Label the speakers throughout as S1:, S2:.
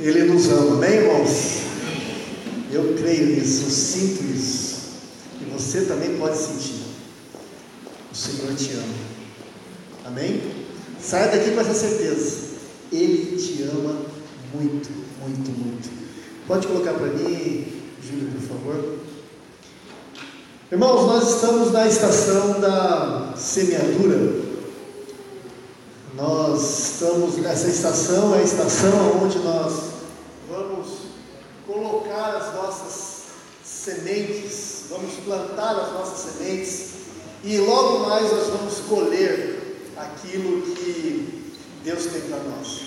S1: Ele nos ama, amém, irmãos? Eu creio nisso, eu sinto isso. E você também pode sentir. O Senhor te ama. Amém? Saia daqui com essa certeza. Ele te ama muito, muito, muito. Pode colocar para mim, Júlio, por favor. Irmãos, nós estamos na estação da semeadura. Nós estamos nessa estação, é a estação onde nós as nossas sementes, vamos plantar as nossas sementes e logo mais nós vamos colher aquilo que Deus tem para nós.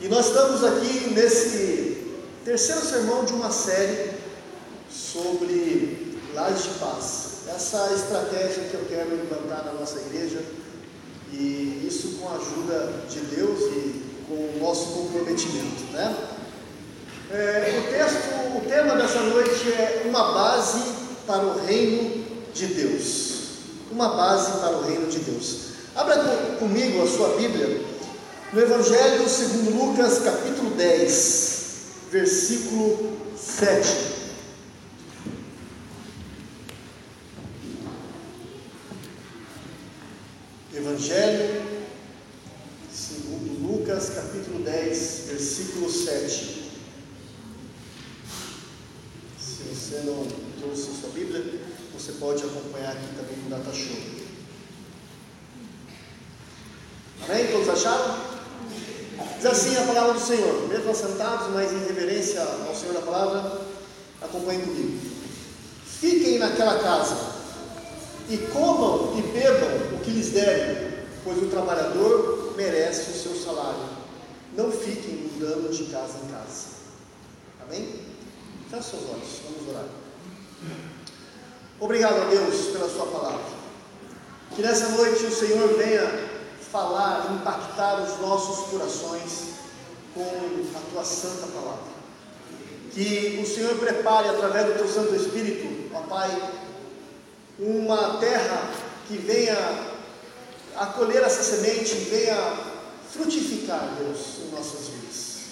S1: E nós estamos aqui nesse terceiro sermão de uma série sobre lares de paz. Essa estratégia que eu quero implantar na nossa igreja e isso com a ajuda de Deus e com o nosso comprometimento, né? É, tema dessa noite é uma base para o reino de Deus. Uma base para o reino de Deus. Abra comigo a sua Bíblia no Evangelho segundo Lucas, capítulo 10, versículo 7. Evangelho, segundo Lucas, capítulo 10, versículo 7. Se você não trouxe a sua Bíblia, você pode acompanhar aqui também no Data Show. Amém? Todos acharam? Diz assim a palavra do Senhor, mesmo assentados, mas em reverência ao Senhor da palavra, acompanhem comigo. Fiquem naquela casa e comam e bebam o que lhes derem, pois o trabalhador merece o seu salário. Não fiquem mudando de casa em casa. Amém? Feche seus olhos, vamos orar. Obrigado a Deus pela Sua palavra. Que nessa noite o Senhor venha falar, impactar os nossos corações com a Tua santa palavra. Que o Senhor prepare através do Teu Santo Espírito, ó Pai, uma terra que venha acolher essa semente, venha frutificar, Deus, em nossas vidas.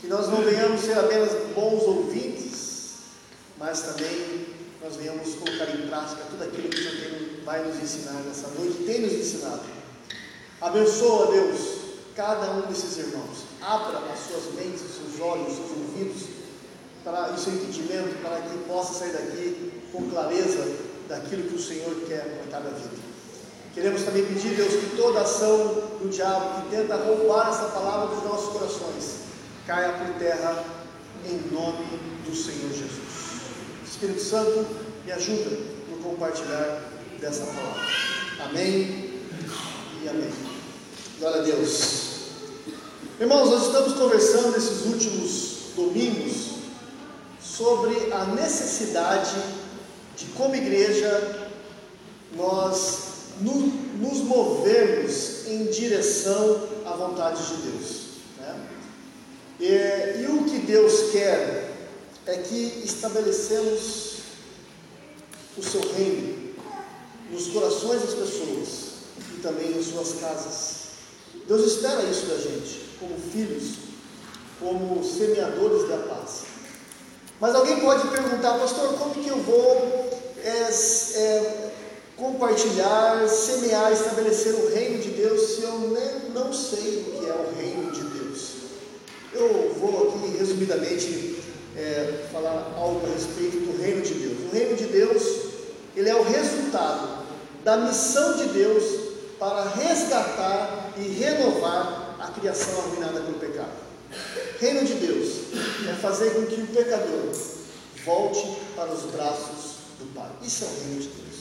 S1: Que nós não venhamos ser apenas bons ouvintes, mas também nós venhamos colocar em prática tudo aquilo que o Senhor vai nos ensinar nessa noite, tem nos ensinado. Abençoa, Deus, cada um desses irmãos. Abra as suas mentes, os seus olhos, os seus ouvidos, para o seu entendimento, para que possa sair daqui com clareza daquilo que o Senhor quer para cada vida. Queremos também pedir, Deus, que toda ação do diabo que tenta roubar essa palavra dos nossos corações caia por terra em nome do Senhor Jesus. Espírito Santo, me ajuda no compartilhar dessa palavra. Amém e amém. Glória a Deus. Irmãos, nós estamos conversando nesses últimos domingos sobre a necessidade de como igreja nós nos movermos em direção à vontade de Deus. Né? E, e o que Deus quer é que estabelecemos o seu reino nos corações das pessoas e também em suas casas. Deus espera isso da gente, como filhos, como semeadores da paz. Mas alguém pode perguntar, pastor, como que eu vou é, é, compartilhar, semear, estabelecer o reino de Deus se eu nem, não sei o que é o reino de Deus? Eu vou aqui resumidamente é, falar algo a respeito do reino de Deus. O reino de Deus, ele é o resultado da missão de Deus para resgatar e renovar a criação arruinada pelo pecado. Reino de Deus é fazer com que o pecador volte para os braços do Pai. Isso é o reino de Deus.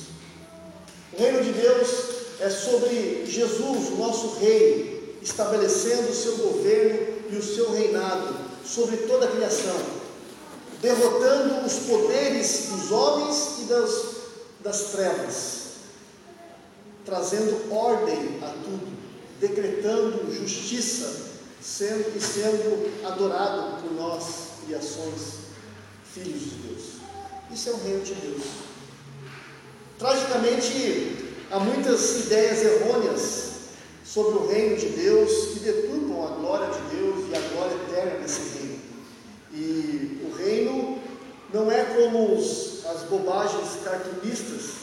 S1: O reino de Deus é sobre Jesus, nosso Rei, estabelecendo o seu governo e o seu reinado sobre toda a criação, derrotando os poderes dos homens e das, das trevas, trazendo ordem a tudo, decretando justiça, sendo e sendo adorado por nós, criações, filhos de Deus. Isso é o reino de Deus. Tragicamente, há muitas ideias errôneas sobre o reino de Deus que deturpam a glória de Deus e a glória eterna desse reino. E o reino não é como os, as bobagens cartunistas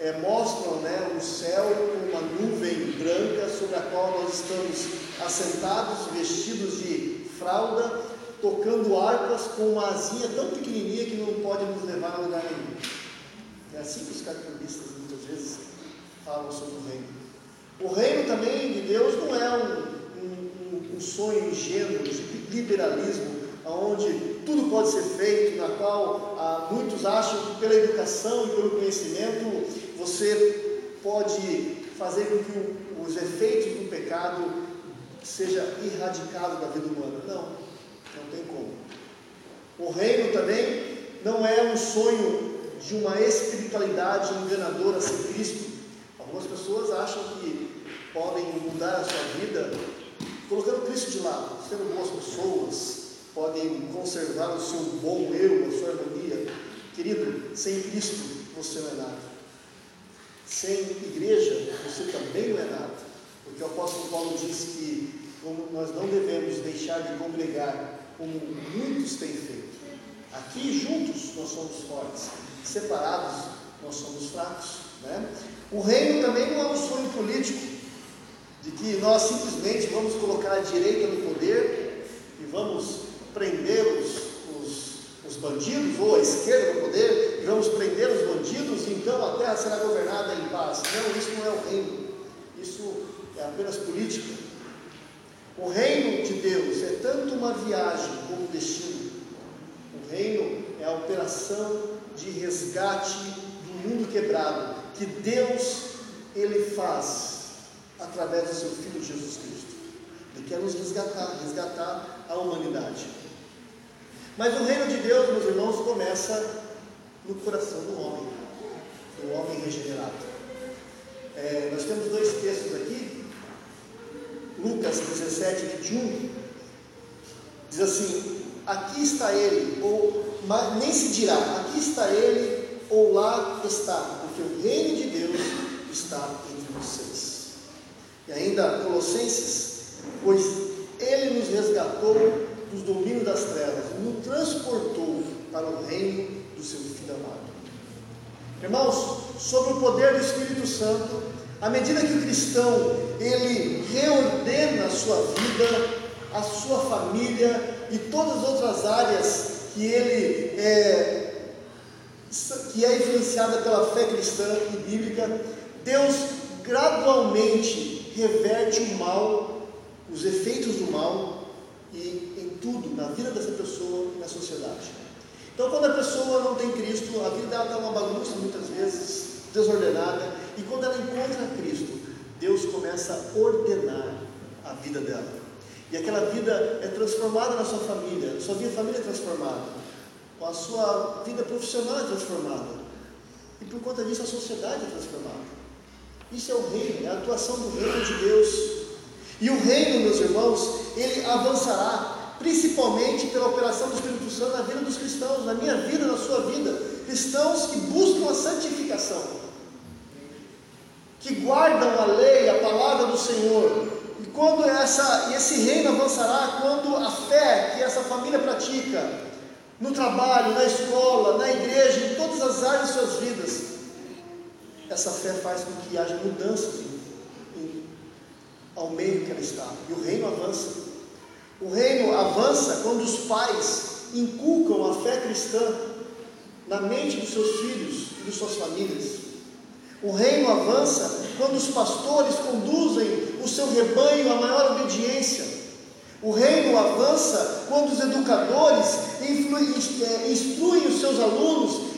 S1: é, mostram né, o céu com uma nuvem branca sobre a qual nós estamos assentados, vestidos de fralda, tocando harpas com uma asinha tão pequenininha que não pode nos levar a lugar nenhum. É assim que os cartunistas muitas vezes falam sobre o reino. O reino também de Deus não é um, um, um sonho ingênuo de liberalismo, onde tudo pode ser feito, na qual ah, muitos acham que pela educação e pelo conhecimento você pode fazer com que os efeitos do pecado seja erradicado da vida humana. Não, não tem como. O reino também não é um sonho de uma espiritualidade enganadora sem Cristo. Algumas pessoas acham que podem mudar a sua vida colocando Cristo de lado, sendo boas pessoas, podem conservar o seu bom eu, a sua harmonia. Querido, sem Cristo você não é nada. Sem igreja você também não é nada. Porque o apóstolo Paulo diz que como nós não devemos deixar de congregar como muitos têm feito. Aqui juntos nós somos fortes, separados nós somos fracos. Né? O reino também não é um sonho político, de que nós simplesmente vamos colocar a direita no poder e vamos prender os, os, os bandidos, ou a esquerda no poder, e vamos prender os bandidos, e então a terra será governada em paz. Não, isso não é o reino, isso é apenas política. O reino de Deus é tanto uma viagem como um destino. O reino é a operação de resgate do mundo quebrado que Deus ele faz através do seu filho Jesus Cristo. Ele quer nos resgatar, resgatar a humanidade. Mas o reino de Deus, meus irmãos, começa no coração do homem, do homem regenerado. É, nós temos dois textos aqui, Lucas 17, 21, diz assim: Aqui está ele, ou nem se dirá, aqui está ele, ou lá está, porque o reino de Deus está entre vocês. E ainda Colossenses, pois ele nos resgatou dos domínios das trevas, nos transportou para o reino do seu Filho amado. Irmãos, sobre o poder do Espírito Santo, à medida que o cristão ele reordena a sua vida, a sua família e todas as outras áreas que ele é, que é influenciada pela fé cristã e bíblica, Deus gradualmente reverte o mal, os efeitos do mal e em tudo, na vida dessa pessoa e na sociedade. Então, quando a pessoa não tem Cristo, a vida dela está uma bagunça muitas vezes, desordenada, e quando ela encontra Cristo, Deus começa a ordenar a vida dela. E aquela vida é transformada na sua família, sua vida família é transformada, a sua vida profissional é transformada. E por conta disso a sociedade é transformada. Isso é o reino, é a atuação do reino de Deus. E o reino, meus irmãos, ele avançará, principalmente pela operação do Espírito Santo na vida dos cristãos, na minha vida, na sua vida. Cristãos que buscam a santificação, que guardam a lei, a palavra do Senhor. E quando essa, esse reino avançará, quando a fé que essa família pratica, no trabalho, na escola, na igreja, em todas as áreas de suas vidas, essa fé faz com que haja mudanças ao meio que ela está. E o reino avança. O reino avança quando os pais inculcam a fé cristã na mente dos seus filhos e de suas famílias. O reino avança quando os pastores conduzem o seu rebanho à maior obediência. O reino avança quando os educadores é, instruem os seus alunos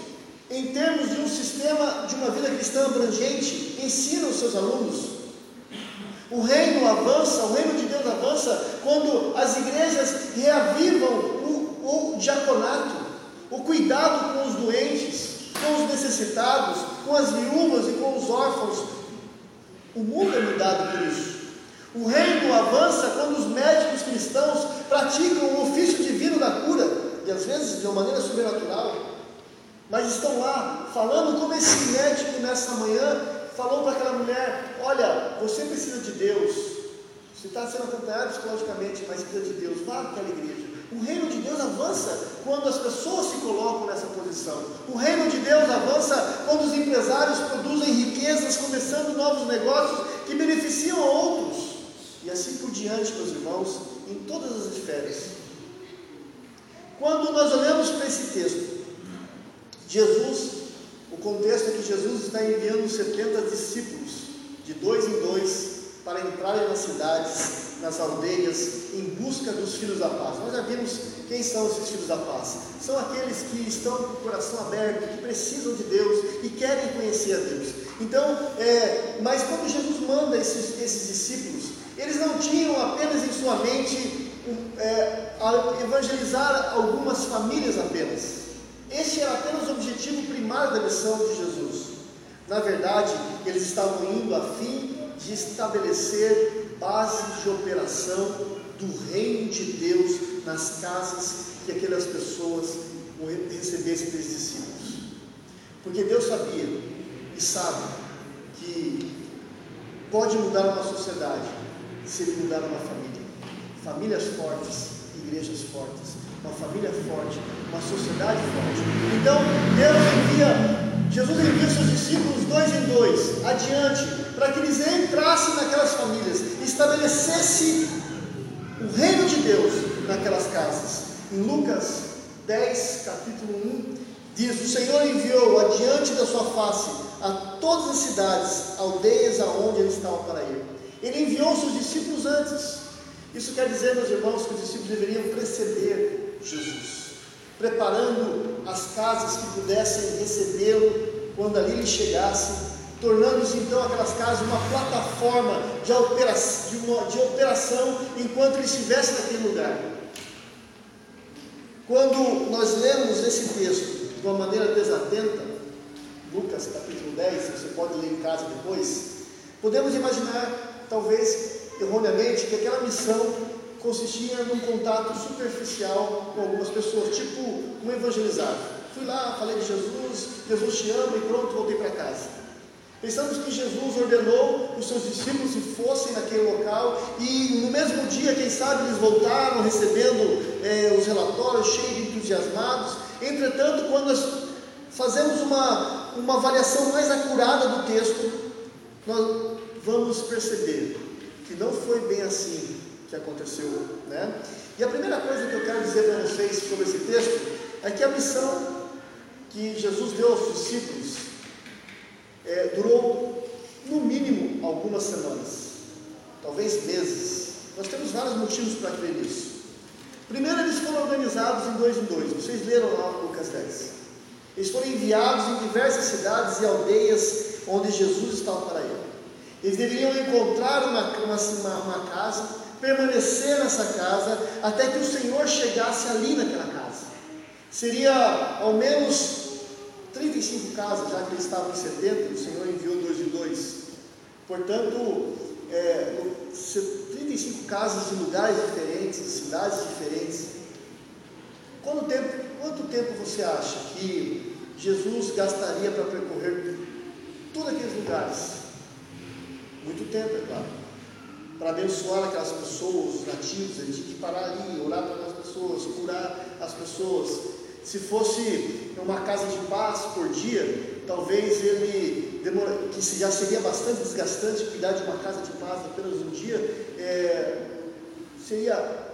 S1: em termos de um sistema de uma vida cristã abrangente, ensinam os seus alunos. O reino avança, o reino de Deus avança quando as igrejas reavivam o, o diaconato, o cuidado com os doentes, com os necessitados, com as viúvas e com os órfãos. O mundo é mudado por isso. O reino avança quando os médicos cristãos praticam o ofício divino da cura, e às vezes de uma maneira sobrenatural, mas estão lá falando como esse médico nessa manhã falou para aquela mulher: Olha, você precisa de Deus. Você está sendo acompanhado psicologicamente, mas precisa de Deus. Vá para aquela igreja. O reino de Deus avança quando as pessoas se colocam nessa posição. O reino de Deus avança quando os empresários produzem riquezas, começando novos negócios que beneficiam outros. E assim por diante, meus irmãos, em todas as esferas. Quando nós olhamos para esse texto, Jesus, contexto é que Jesus está enviando 70 discípulos, de dois em dois, para entrarem nas cidades nas aldeias em busca dos filhos da paz. Nós já vimos quem são esses filhos da paz. São aqueles que estão com o coração aberto, que precisam de Deus e querem conhecer a Deus. Então, é, mas quando Jesus manda esses, esses discípulos, eles não tinham apenas em sua mente é, evangelizar algumas famílias apenas. Este era apenas o objetivo primário da missão de Jesus. Na verdade, eles estavam indo a fim de estabelecer base de operação do reino de Deus nas casas que aquelas pessoas recebessem aqueles discípulos. Porque Deus sabia e sabe que pode mudar uma sociedade se ele mudar uma família. Famílias fortes, igrejas fortes, uma família forte, uma sociedade forte. Então, Deus envia Jesus envia seus discípulos dois em dois, adiante, para que eles entrassem naquelas famílias, estabelecesse o reino de Deus naquelas casas. Em Lucas 10, capítulo 1, diz: O Senhor enviou adiante da sua face a todas as cidades, aldeias aonde eles estavam para ir. Ele enviou seus discípulos antes. Isso quer dizer, meus irmãos, que os discípulos deveriam preceder Jesus preparando as casas que pudessem recebê-lo quando ali ele chegasse, tornando-se então aquelas casas uma plataforma de operação, de, uma, de operação enquanto ele estivesse naquele lugar. Quando nós lemos esse texto de uma maneira desatenta, Lucas capítulo 10, você pode ler em casa depois, podemos imaginar, talvez erroneamente, que aquela missão consistia num contato superficial com algumas pessoas, tipo um evangelizado. Fui lá, falei de Jesus, Jesus te ama e pronto, voltei para casa. Pensamos que Jesus ordenou os seus discípulos que fossem naquele local e no mesmo dia, quem sabe, eles voltaram recebendo é, os relatórios cheios de entusiasmados. Entretanto, quando nós fazemos uma, uma avaliação mais acurada do texto, nós vamos perceber que não foi bem assim que aconteceu. Né? E a primeira coisa que eu quero dizer para vocês sobre esse texto é que a missão que Jesus deu aos discípulos é, durou, no mínimo, algumas semanas, talvez meses. Nós temos vários motivos para crer nisso. Primeiro, eles foram organizados em dois em dois. Vocês leram lá Lucas 10. Eles foram enviados em diversas cidades e aldeias onde Jesus estava para ir. Eles deveriam encontrar uma, uma, uma casa permanecer nessa casa até que o Senhor chegasse ali naquela casa. Seria ao menos 35 casas, já que eles estavam em 70, o Senhor enviou dois em dois. Portanto, é, 35 casas em lugares diferentes, cidades diferentes. Quanto tempo, quanto tempo você acha que Jesus gastaria para percorrer todos aqueles lugares? Muito tempo, é claro para abençoar aquelas pessoas, os nativos, ele tinha que parar ali, orar para as pessoas, curar as pessoas. Se fosse uma casa de paz por dia, talvez ele, demora, que já seria bastante desgastante cuidar de uma casa de paz apenas um dia, é, seria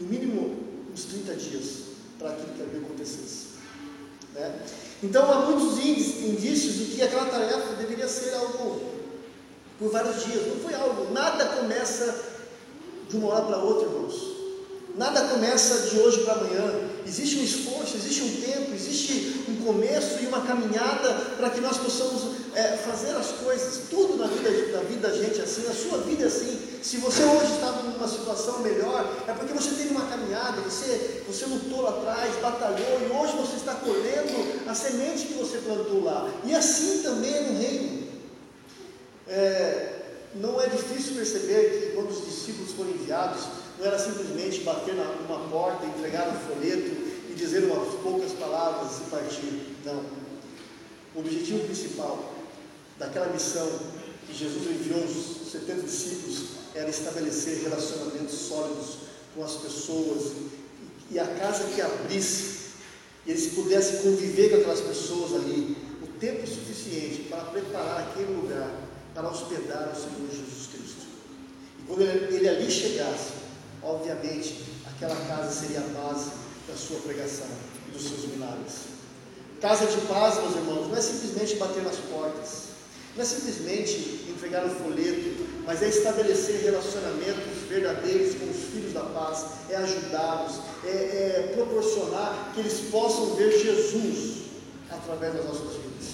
S1: no mínimo uns 30 dias para aquilo que acontecesse. Né? Então há muitos indícios de que aquela tarefa deveria ser algo por vários dias. Não foi algo, nada começa de uma hora para outra, irmãos. Nada começa de hoje para amanhã. Existe um esforço, existe um tempo, existe um começo e uma caminhada para que nós possamos é, fazer as coisas. Tudo na vida, na vida da gente é assim, na sua vida é assim. Se você hoje está numa situação melhor, é porque você teve uma caminhada, você, você lutou lá atrás, batalhou e hoje você está colhendo a semente que você plantou lá. E assim também no reino. É, não é difícil perceber que quando os discípulos foram enviados, não era simplesmente bater numa porta, entregar um folheto e dizer umas poucas palavras e partir. Não. O objetivo principal daquela missão que Jesus enviou os 70 discípulos era estabelecer relacionamentos sólidos com as pessoas e a casa que abrisse, eles pudessem conviver com aquelas pessoas ali, o tempo suficiente para preparar aquele lugar para hospedar o Senhor Jesus Cristo. E quando ele, ele ali chegasse, obviamente, aquela casa seria a base da sua pregação e dos seus milagres. Casa de paz, meus irmãos, não é simplesmente bater nas portas, não é simplesmente entregar o folheto, mas é estabelecer relacionamentos verdadeiros com os filhos da paz, é ajudá-los, é, é proporcionar que eles possam ver Jesus através das nossas vidas.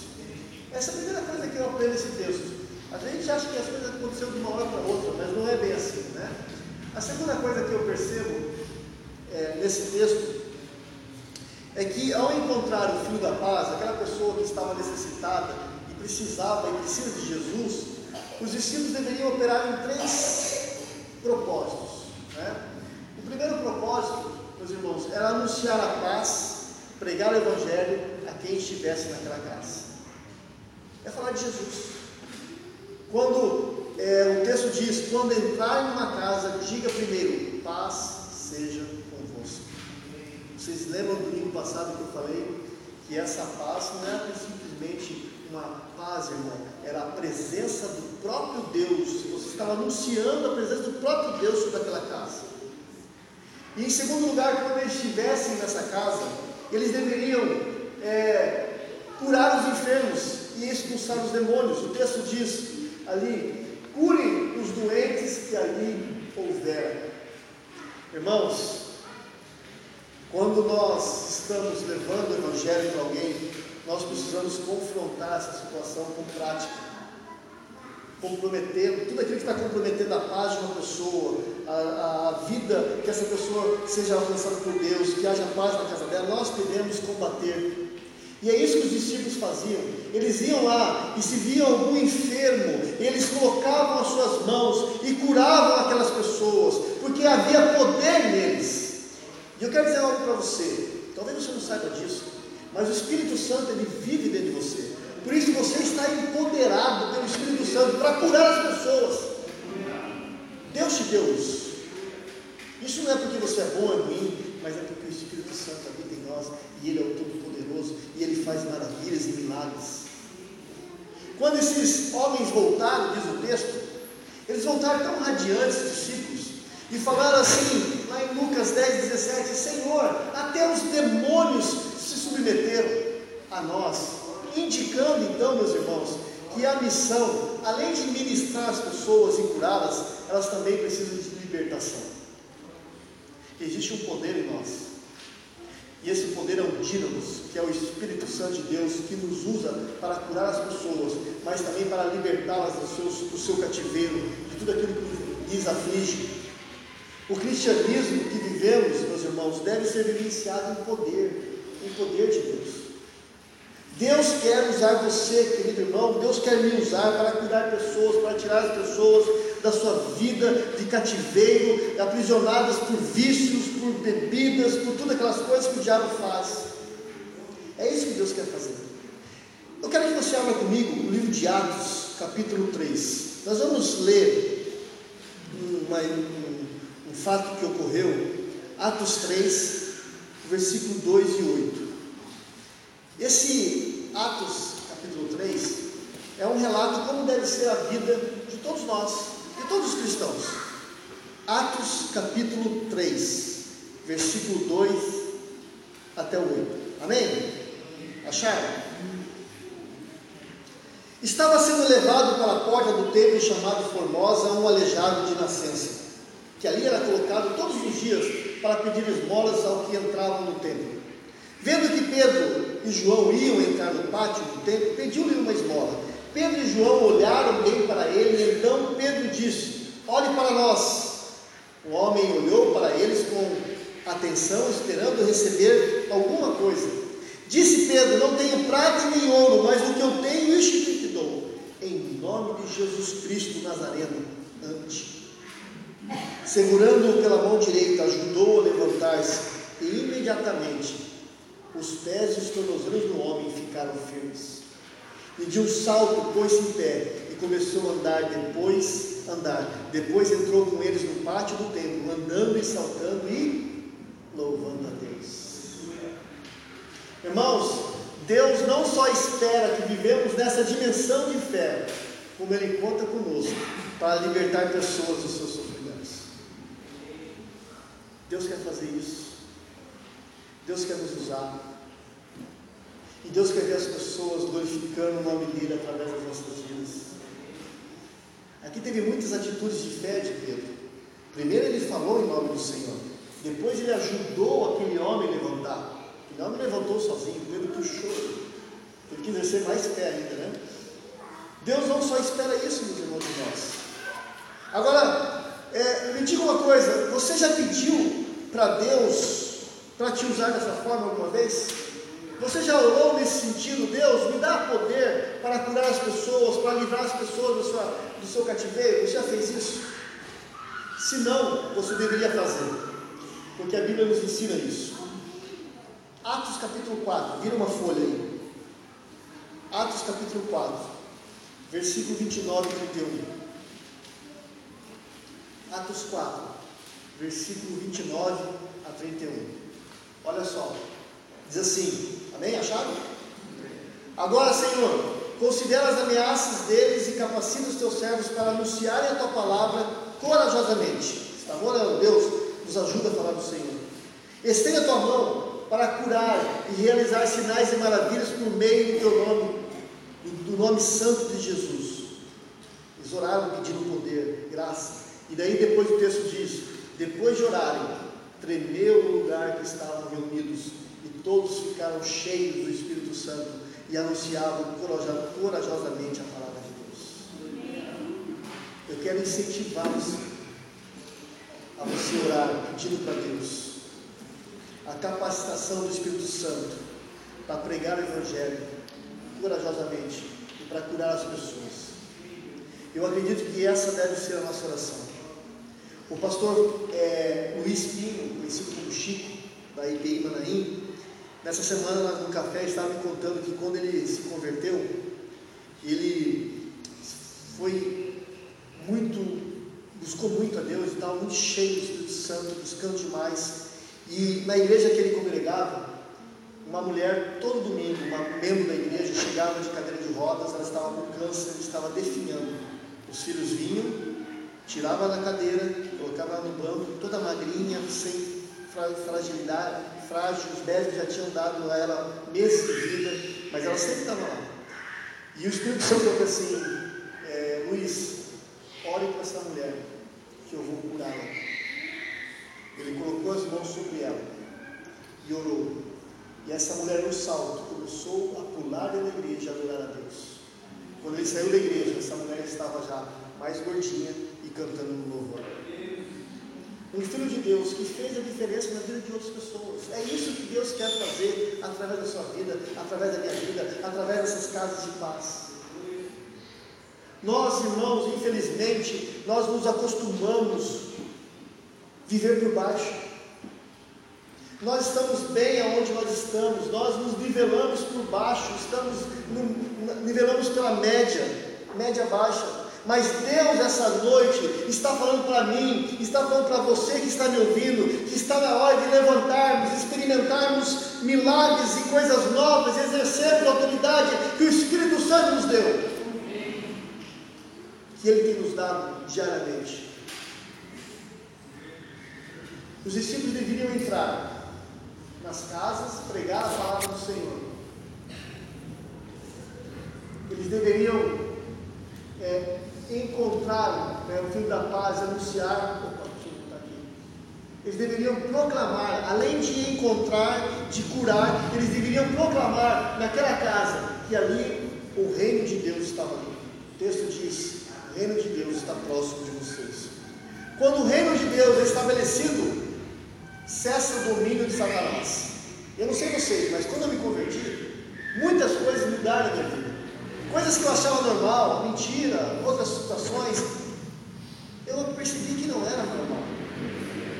S1: Essa é a primeira coisa que eu aprendo nesse texto. A gente acha que as coisas aconteceram de uma hora para outra, mas não é bem assim, né? A segunda coisa que eu percebo é, nesse texto é que ao encontrar o filho da paz, aquela pessoa que estava necessitada e precisava e precisa de Jesus, os discípulos deveriam operar em três propósitos. Né? O primeiro propósito, meus irmãos, era anunciar a paz, pregar o Evangelho a quem estivesse naquela casa. É falar de Jesus. Quando é, o texto diz, quando entrar em uma casa, diga primeiro, paz seja convosco. Vocês lembram do domingo passado que eu falei que essa paz não era simplesmente uma paz, irmão, era a presença do próprio Deus. Você estava anunciando a presença do próprio Deus sobre aquela casa. E em segundo lugar, quando eles estivessem nessa casa, eles deveriam é, curar os enfermos e expulsar os demônios. O texto diz ali: curem os doentes que ali houver. Irmãos, quando nós estamos levando o Evangelho para alguém, nós precisamos confrontar essa situação com prática. Comprometendo, tudo aquilo que está comprometendo a paz de uma pessoa, a, a vida, que essa pessoa seja alcançada por Deus, que haja paz na casa dela, nós devemos combater. E é isso que os discípulos faziam. Eles iam lá e se viam algum enfermo, eles colocavam as suas mãos e curavam aquelas pessoas, porque havia poder neles. E eu quero dizer algo para você. Talvez você não saiba disso, mas o Espírito Santo ele vive dentro de você. Por isso você está empoderado pelo Espírito Santo para curar as pessoas. Deus te deu isso. Isso não é porque você é bom, é ruim, mas é porque o Espírito Santo habita em nós e Ele é o Todo-Poderoso e Ele faz maravilhas e milagres. Quando esses homens voltaram, diz o texto, eles voltaram tão radiantes, discípulos, e falaram assim, lá em Lucas 10, 17: Senhor, até os demônios se submeteram a nós, indicando então, meus irmãos, que a missão, além de ministrar as pessoas e curá-las, elas também precisam de libertação. Existe um poder em nós, e esse poder é um dínamos, que é o Espírito Santo de Deus, que nos usa para curar as pessoas, mas também para libertá-las do, do seu cativeiro, de tudo aquilo que lhes aflige. O cristianismo que vivemos, meus irmãos, deve ser vivenciado em poder, em poder de Deus. Deus quer usar você, querido irmão, Deus quer me usar para cuidar pessoas, para tirar as pessoas da sua vida de cativeiro, aprisionadas por vícios, por bebidas, por todas aquelas coisas que o diabo faz. É isso que Deus quer fazer. Eu quero que você abra comigo o livro de Atos, capítulo 3. Nós vamos ler uma, um fato que ocorreu, Atos 3, versículo 2 e 8. Esse Atos, capítulo 3, é um relato como deve ser a vida de todos nós, de todos os cristãos. Atos, capítulo 3, versículo 2 até o 8. Amém? Acharam? Estava sendo levado para a porta do templo chamado Formosa um aleijado de nascença que ali era colocado todos os dias para pedir esmolas ao que entravam no templo. Vendo que Pedro e João iam entrar no pátio do templo, pediu-lhe uma esmola. Pedro e João olharam bem para ele, e então Pedro disse: Olhe para nós. O homem olhou para eles com atenção, esperando receber alguma coisa. Disse Pedro: Não tenho prata nem ouro, mas o que eu tenho, isto te dou. Em nome de Jesus Cristo Nazareno, ante. Segurando-o pela mão direita, ajudou a levantar-se, e imediatamente os pés e os tornozelos do homem ficaram firmes. E de um salto pôs-se em pé e começou a andar, depois andar. Depois entrou com eles no pátio do templo, andando e saltando e louvando a Deus. Irmãos, Deus não só espera que vivemos nessa dimensão de fé, como Ele conta conosco para libertar pessoas dos seus sofrimentos. Deus quer fazer isso. Deus quer nos usar. E Deus quer ver as pessoas glorificando o nome dele através das nossas vidas. Aqui teve muitas atitudes de fé de Pedro. Primeiro ele falou em nome do Senhor. Depois ele ajudou aquele homem a levantar. Aquele homem levantou sozinho, Pedro puxou. Ele quis descer mais fé ainda, né? Deus não só espera isso, meus irmãos de nós. Agora, é, me diga uma coisa: você já pediu para Deus para te usar dessa forma alguma vez? Você já orou nesse sentido? Deus, me dá poder para curar as pessoas, para livrar as pessoas do, sua, do seu cativeiro? Você já fez isso? Se não, você deveria fazer, porque a Bíblia nos ensina isso. Atos capítulo 4, vira uma folha aí. Atos capítulo 4, versículo 29 e 31. Atos 4, versículo 29 a 31. Olha só, diz assim: Amém? Acharam? Agora, Senhor, considera as ameaças deles e capacita os teus servos para anunciarem a tua palavra corajosamente. Está orando, Deus, nos ajuda a falar do Senhor. Estenda a tua mão para curar e realizar sinais e maravilhas por meio do teu nome, do nome santo de Jesus. Eles oraram pedindo poder, graça. E daí depois o texto diz: depois de orarem, tremeu o lugar que estavam reunidos todos ficaram cheios do Espírito Santo e anunciavam corajosamente a palavra de Deus. Eu quero incentivá-los a você orar, pedindo para Deus a capacitação do Espírito Santo para pregar o Evangelho corajosamente e para curar as pessoas. Eu acredito que essa deve ser a nossa oração. O pastor é, Luiz Pinho, conhecido como Chico, da IPI Manaim, Nessa semana no café estava me contando que quando ele se converteu, ele foi muito, buscou muito a Deus, estava muito cheio do Espírito Santo, buscando demais. E na igreja que ele congregava, uma mulher, todo domingo, uma membro da igreja, chegava de cadeira de rodas, ela estava com câncer, estava definhando. Os filhos vinham, tirava da cadeira, colocava no banco, toda magrinha, sem fragilidade, frágil, os médicos já tinham dado a ela meses de vida, mas ela sempre estava lá. E o Espírito Santo falou assim, é, Luiz, ore para essa mulher, que eu vou curá-la. Ele colocou as mãos sobre ela e orou. E essa mulher no salto começou a pular da igreja e adorar a Deus. Quando ele saiu da igreja, essa mulher estava já mais gordinha e cantando no louvor um filho de Deus que fez a diferença na vida de outras pessoas. É isso que Deus quer fazer através da sua vida, através da minha vida, através dessas casas de paz. Nós, irmãos, infelizmente, nós nos acostumamos a viver por baixo. Nós estamos bem aonde nós estamos, nós nos nivelamos por baixo, estamos nivelamos pela média, média baixa. Mas Deus, essa noite, está falando para mim, está falando para você que está me ouvindo, que está na hora de levantarmos, experimentarmos milagres e coisas novas, exercermos a autoridade que o Espírito Santo nos deu, que Ele tem nos dado diariamente. Os discípulos deveriam entrar nas casas, pregar a palavra do Senhor. Eles deveriam é, encontrar né, o filho da paz, anunciar. Opa, tá aqui. Eles deveriam proclamar, além de encontrar, de curar, eles deveriam proclamar naquela casa que ali o reino de Deus estava ali. O texto diz: o reino de Deus está próximo de vocês. Quando o reino de Deus é estabelecido, cessa o domínio de Satanás. Eu não sei vocês, mas quando eu me converti, muitas coisas mudaram na minha vida. Coisas que eu achava normal, mentira, outras situações, eu percebi que não era normal.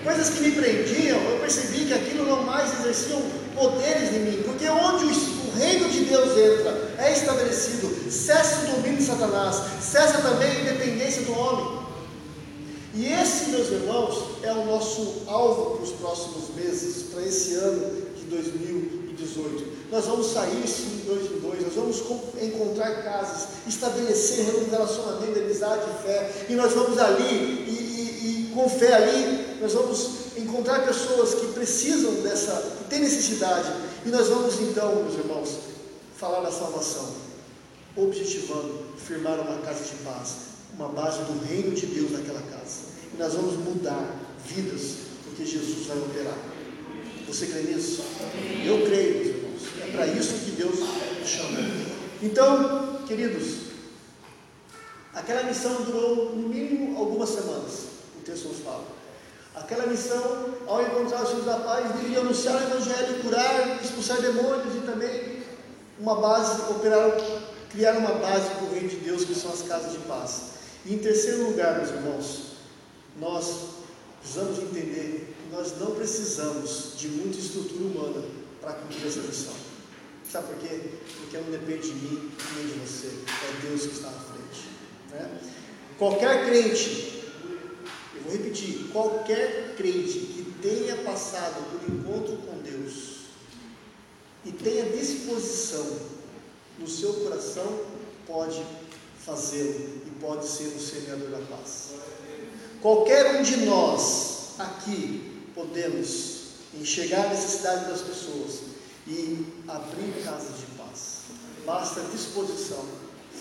S1: Coisas que me prendiam, eu percebi que aquilo não mais exerciam poderes em mim, porque onde o reino de Deus entra, é estabelecido, cessa o domínio de Satanás, cessa também a independência do homem. E esse, meus irmãos, é o nosso alvo para os próximos meses, para esse ano de 2018. Nós vamos sair sim, dois em nós vamos encontrar casas, estabelecer relacionamento de amizade e fé, e nós vamos ali, e, e, e com fé ali, nós vamos encontrar pessoas que precisam dessa, que têm necessidade, e nós vamos então, meus irmãos, falar da salvação, objetivando firmar uma casa de paz, uma base do reino de Deus naquela casa. E nós vamos mudar vidas, porque Jesus vai operar. Você crê nisso? Eu creio, meus irmãos. É para isso que Deus nos chamou. Então, queridos, aquela missão durou no mínimo algumas semanas. O texto nos fala. Aquela missão, ao encontrar os filhos da paz, devia anunciar o Evangelho, curar, expulsar demônios e também uma base, operar, criar uma base para o reino de Deus, que são as casas de paz. E em terceiro lugar, meus irmãos, nós precisamos entender que nós não precisamos de muita estrutura humana para cumprir essa missão. Sabe por quê? Porque não depende de mim nem de você, é Deus que está na frente. Né? Qualquer crente, vou repetir, qualquer crente que tenha passado por encontro com Deus e tenha disposição no seu coração, pode fazê-lo e pode ser o semeador da paz. Qualquer um de nós aqui podemos enxergar a necessidade das pessoas e abrir casas de paz. Basta disposição,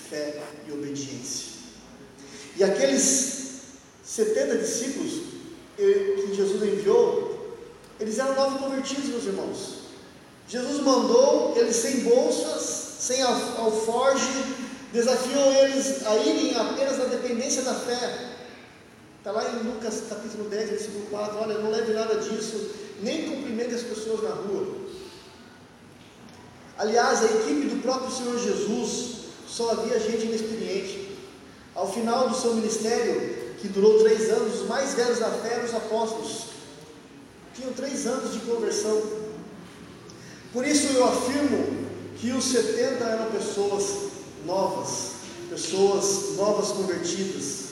S1: fé e obediência. E aqueles 70 discípulos que Jesus enviou, eles eram novos convertidos, meus irmãos. Jesus mandou eles sem bolsas, sem alforge, desafiou eles a irem apenas na dependência da fé. Está lá em Lucas capítulo 10, versículo 4, olha, não leve nada disso, nem cumprimente as pessoas na rua. Aliás, a equipe do próprio Senhor Jesus só havia gente inexperiente. Ao final do seu ministério, que durou três anos, os mais velhos da fé eram os apóstolos. Tinham três anos de conversão. Por isso eu afirmo que os 70 eram pessoas novas, pessoas novas convertidas.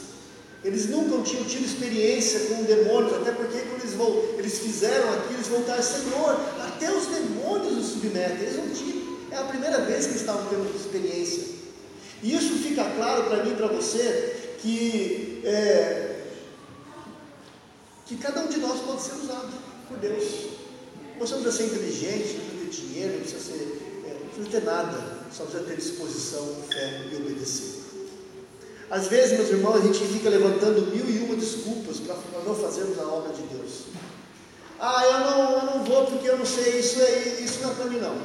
S1: Eles nunca tinham tido experiência com demônios, até porque quando eles, eles fizeram aquilo, eles voltaram, Senhor, até os demônios os submetem. Eles não tinham, é a primeira vez que eles estavam tendo experiência. E isso fica claro para mim e para você que, é, que cada um de nós pode ser usado por Deus. Você não precisa ser inteligente, não precisa ter dinheiro, não precisa, ser, é, não precisa ter nada só precisa ter disposição, fé e obedecer. Às vezes, meus irmãos, a gente fica levantando mil e uma desculpas para não fazermos a obra de Deus. Ah, eu não, eu não vou porque eu não sei, isso, é, isso não é para mim não.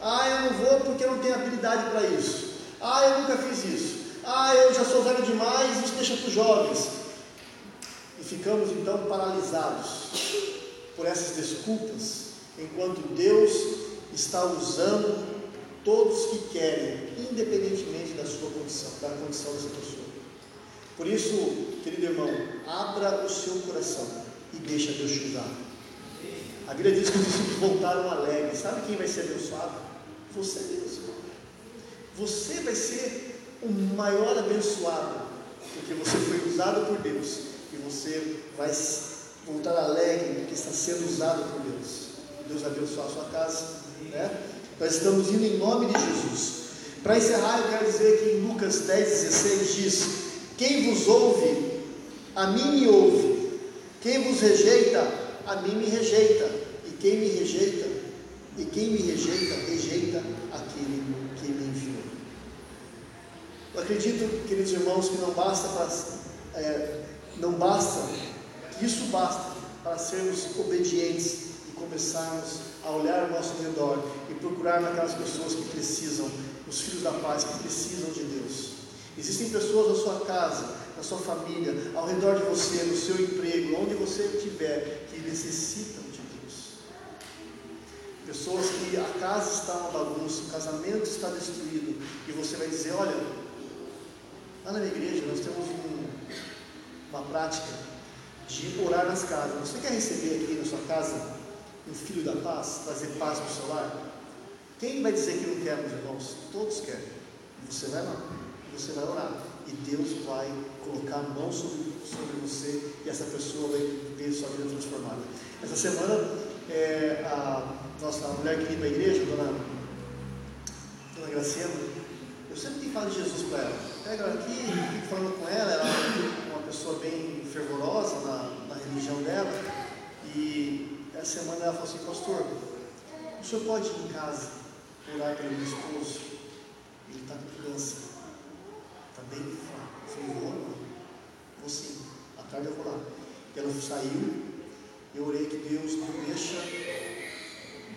S1: Ah, eu não vou porque eu não tenho habilidade para isso. Ah, eu nunca fiz isso. Ah, eu já sou velho demais, isso deixa para os jovens. E ficamos então paralisados por essas desculpas, enquanto Deus está usando todos que querem, independentemente da sua condição, da condição dessa pessoa. Por isso, querido irmão, abra o seu coração e deixa Deus te usar. A Bíblia diz que os discípulos voltaram alegres. Sabe quem vai ser abençoado? Você mesmo. Você vai ser o maior abençoado, porque você foi usado por Deus e você vai voltar alegre porque está sendo usado por Deus. Deus abençoar a sua casa, né? Nós estamos indo em nome de Jesus. Para encerrar, eu quero dizer que em Lucas 10, 16 diz: Quem vos ouve, a mim me ouve. Quem vos rejeita, a mim me rejeita. E quem me rejeita, e quem me rejeita, rejeita aquele que me enviou. Eu acredito, queridos irmãos, que não basta para, é, não basta, que isso basta para sermos obedientes e começarmos a olhar ao nosso redor e procurar naquelas pessoas que precisam, os filhos da paz que precisam de Deus. Existem pessoas na sua casa, na sua família, ao redor de você, no seu emprego, onde você estiver, que necessitam de Deus. Pessoas que a casa está uma bagunça, o casamento está destruído, e você vai dizer: Olha, lá na minha igreja nós temos um, uma prática de orar nas casas. Você quer receber aqui na sua casa o filho da paz, trazer paz para o seu lar? Quem vai dizer que não quer, meus irmãos? Todos querem. Você vai lá, você vai orar. e Deus vai colocar a mão sobre, sobre você e essa pessoa vai ver sua vida transformada. Essa semana, é, a nossa mulher que para a igreja, dona, dona Graciela, eu sempre tenho falado de Jesus para ela. Pega ela aqui, fico falando com ela, ela é uma pessoa bem fervorosa na, na religião dela. E essa semana ela falou assim, pastor, o senhor pode ir em casa orar pelo meu esposo? Ele está com câncer. Está bem fraco. Eu falei, vou, sim. À tarde eu vou lá. E ela saiu. Eu orei que Deus não deixa.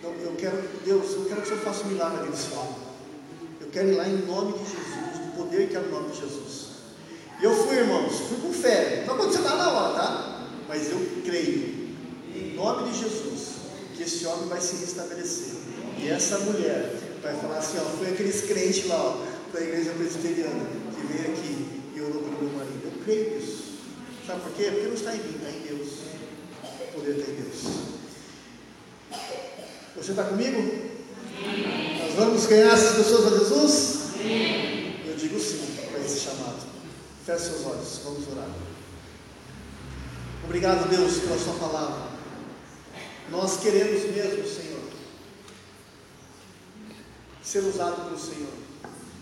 S1: Não, eu quero, Deus, eu quero que o Senhor faça um milagre nesse homem. Eu quero ir lá em nome de Jesus, poder que é o nome de Jesus. E eu fui, irmãos, fui com fé. Não aconteceu nada na hora, tá? Mas eu creio, em nome de Jesus, que esse homem vai se restabelecer. E essa mulher vai falar assim: ó, foi aqueles crentes lá, ó, da igreja presbiteriana, que veio aqui e orou pelo meu marido. Eu creio nisso. Sabe por quê? Porque não está em mim, está em Deus. O poder está em Deus. Você está comigo? Nós vamos ganhar essas pessoas a Jesus? Sim. Digo sim para esse chamado. Feche seus olhos, vamos orar. Obrigado, Deus, pela Sua palavra. Nós queremos mesmo, Senhor, ser usado pelo Senhor.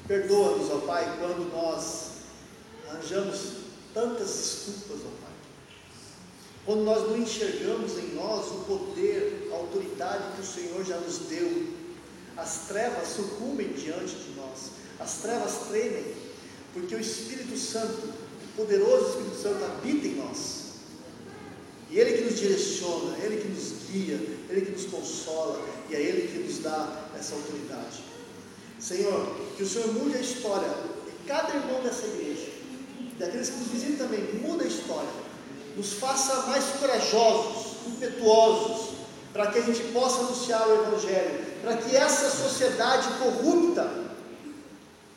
S1: Perdoa-nos, ó Pai, quando nós arranjamos tantas desculpas, ó Pai. Quando nós não enxergamos em nós o poder, a autoridade que o Senhor já nos deu. As trevas sucumbem diante de nós, as trevas tremem, porque o Espírito Santo, o poderoso Espírito Santo, habita em nós. E Ele que nos direciona, Ele que nos guia, Ele que nos consola, e é Ele que nos dá essa autoridade. Senhor, que o Senhor mude a história de cada irmão dessa igreja, daqueles que nos visitam também, muda a história, nos faça mais corajosos, impetuosos, para que a gente possa anunciar o Evangelho, para que essa sociedade corrupta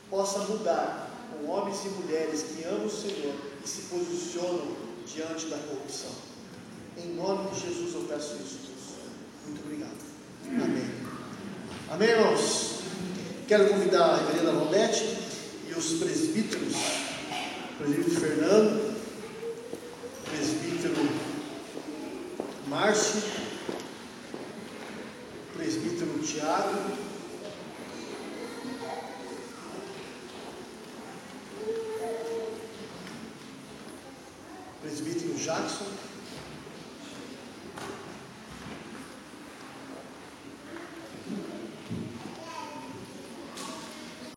S1: possa mudar com homens e mulheres que amam o Senhor e se posicionam diante da corrupção. Em nome de Jesus eu peço isso, Deus. Muito obrigado. Amém. Amém, irmãos? Quero convidar a Reverenda Valdete e os presbíteros, presbítero Fernando, presbítero Márcio, presbítero Tiago, presbítero Jackson,